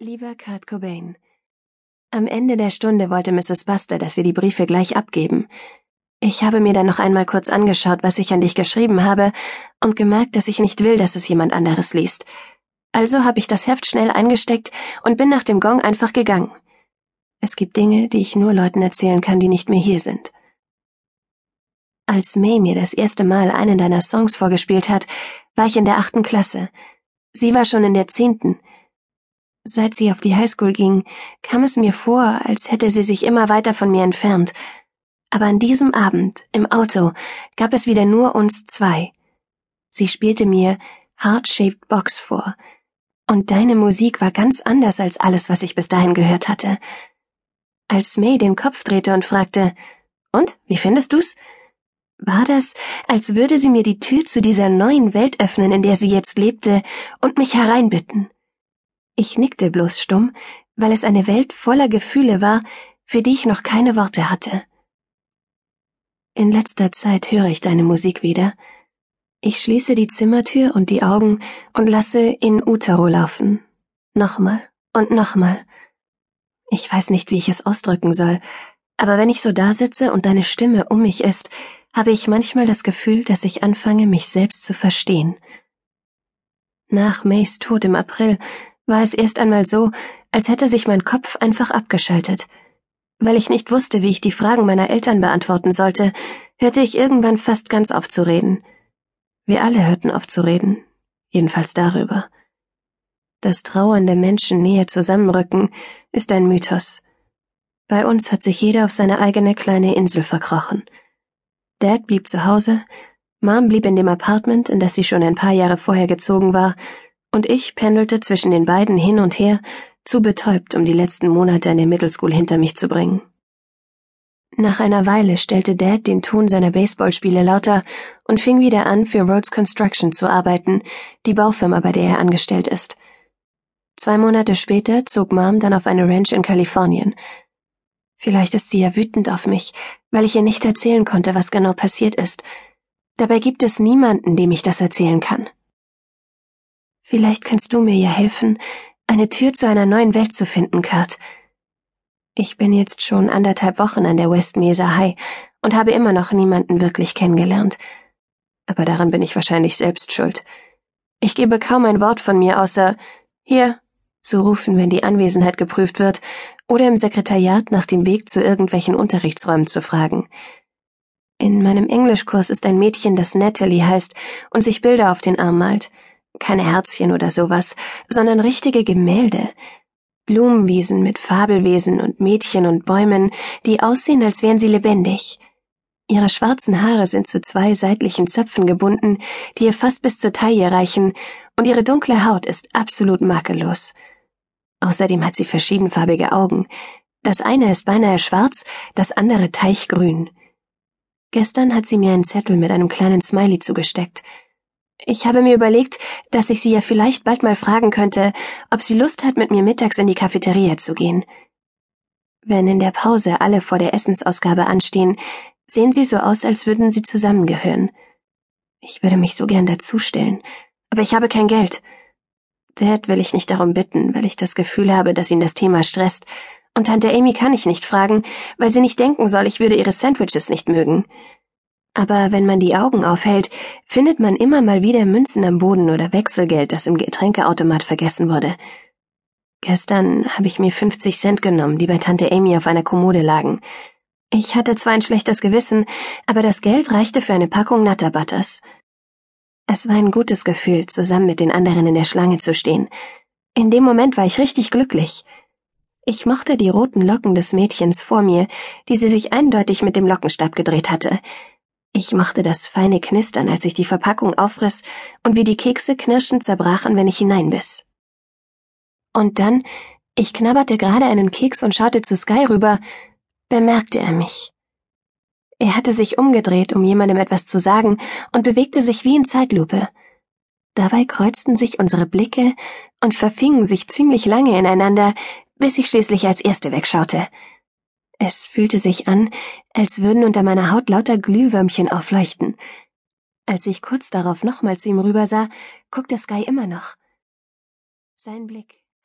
Lieber Kurt Cobain, am Ende der Stunde wollte Mrs. Buster, dass wir die Briefe gleich abgeben. Ich habe mir dann noch einmal kurz angeschaut, was ich an dich geschrieben habe, und gemerkt, dass ich nicht will, dass es jemand anderes liest. Also habe ich das Heft schnell eingesteckt und bin nach dem Gong einfach gegangen. Es gibt Dinge, die ich nur Leuten erzählen kann, die nicht mehr hier sind. Als May mir das erste Mal einen deiner Songs vorgespielt hat, war ich in der achten Klasse. Sie war schon in der zehnten. Seit sie auf die Highschool ging, kam es mir vor, als hätte sie sich immer weiter von mir entfernt. Aber an diesem Abend, im Auto, gab es wieder nur uns zwei. Sie spielte mir Heart-Shaped Box vor. Und deine Musik war ganz anders als alles, was ich bis dahin gehört hatte. Als May den Kopf drehte und fragte, und, wie findest du's? War das, als würde sie mir die Tür zu dieser neuen Welt öffnen, in der sie jetzt lebte, und mich hereinbitten. Ich nickte bloß stumm, weil es eine Welt voller Gefühle war, für die ich noch keine Worte hatte. In letzter Zeit höre ich deine Musik wieder. Ich schließe die Zimmertür und die Augen und lasse in Utero laufen. Nochmal und nochmal. Ich weiß nicht, wie ich es ausdrücken soll, aber wenn ich so da sitze und deine Stimme um mich ist, habe ich manchmal das Gefühl, dass ich anfange, mich selbst zu verstehen. Nach Mays Tod im April war es erst einmal so, als hätte sich mein Kopf einfach abgeschaltet. Weil ich nicht wusste, wie ich die Fragen meiner Eltern beantworten sollte, hörte ich irgendwann fast ganz auf zu reden. Wir alle hörten auf zu reden, jedenfalls darüber. Dass trauernde Menschen näher zusammenrücken, ist ein Mythos. Bei uns hat sich jeder auf seine eigene kleine Insel verkrochen. Dad blieb zu Hause, Mom blieb in dem Apartment, in das sie schon ein paar Jahre vorher gezogen war, und ich pendelte zwischen den beiden hin und her, zu betäubt, um die letzten Monate in der Middle School hinter mich zu bringen. Nach einer Weile stellte Dad den Ton seiner Baseballspiele lauter und fing wieder an, für Rhodes Construction zu arbeiten, die Baufirma, bei der er angestellt ist. Zwei Monate später zog Mom dann auf eine Ranch in Kalifornien. Vielleicht ist sie ja wütend auf mich, weil ich ihr nicht erzählen konnte, was genau passiert ist. Dabei gibt es niemanden, dem ich das erzählen kann. Vielleicht kannst du mir ja helfen, eine Tür zu einer neuen Welt zu finden, Kurt. Ich bin jetzt schon anderthalb Wochen an der West Mesa High und habe immer noch niemanden wirklich kennengelernt. Aber daran bin ich wahrscheinlich selbst schuld. Ich gebe kaum ein Wort von mir außer hier zu rufen, wenn die Anwesenheit geprüft wird, oder im Sekretariat nach dem Weg zu irgendwelchen Unterrichtsräumen zu fragen. In meinem Englischkurs ist ein Mädchen, das Natalie heißt und sich Bilder auf den Arm malt keine Herzchen oder sowas, sondern richtige Gemälde. Blumenwiesen mit Fabelwesen und Mädchen und Bäumen, die aussehen, als wären sie lebendig. Ihre schwarzen Haare sind zu zwei seitlichen Zöpfen gebunden, die ihr fast bis zur Taille reichen, und ihre dunkle Haut ist absolut makellos. Außerdem hat sie verschiedenfarbige Augen. Das eine ist beinahe schwarz, das andere teichgrün. Gestern hat sie mir einen Zettel mit einem kleinen Smiley zugesteckt. Ich habe mir überlegt, dass ich sie ja vielleicht bald mal fragen könnte, ob sie Lust hat, mit mir mittags in die Cafeteria zu gehen. Wenn in der Pause alle vor der Essensausgabe anstehen, sehen sie so aus, als würden sie zusammengehören. Ich würde mich so gern dazustellen, aber ich habe kein Geld. Dad will ich nicht darum bitten, weil ich das Gefühl habe, dass ihn das Thema stresst, und Tante Amy kann ich nicht fragen, weil sie nicht denken soll, ich würde ihre Sandwiches nicht mögen. Aber wenn man die Augen aufhält, findet man immer mal wieder Münzen am Boden oder Wechselgeld, das im Getränkeautomat vergessen wurde. Gestern habe ich mir 50 Cent genommen, die bei Tante Amy auf einer Kommode lagen. Ich hatte zwar ein schlechtes Gewissen, aber das Geld reichte für eine Packung Nutter Butters. Es war ein gutes Gefühl, zusammen mit den anderen in der Schlange zu stehen. In dem Moment war ich richtig glücklich. Ich mochte die roten Locken des Mädchens vor mir, die sie sich eindeutig mit dem Lockenstab gedreht hatte. Ich mochte das feine Knistern, als ich die Verpackung aufriss und wie die Kekse knirschend zerbrachen, wenn ich hineinbiss. Und dann, ich knabberte gerade einen Keks und schaute zu Sky rüber, bemerkte er mich. Er hatte sich umgedreht, um jemandem etwas zu sagen, und bewegte sich wie in Zeitlupe. Dabei kreuzten sich unsere Blicke und verfingen sich ziemlich lange ineinander, bis ich schließlich als Erste wegschaute. Es fühlte sich an, als würden unter meiner Haut lauter Glühwürmchen aufleuchten. Als ich kurz darauf nochmal zu ihm rübersah, guckte Sky immer noch. Sein Blick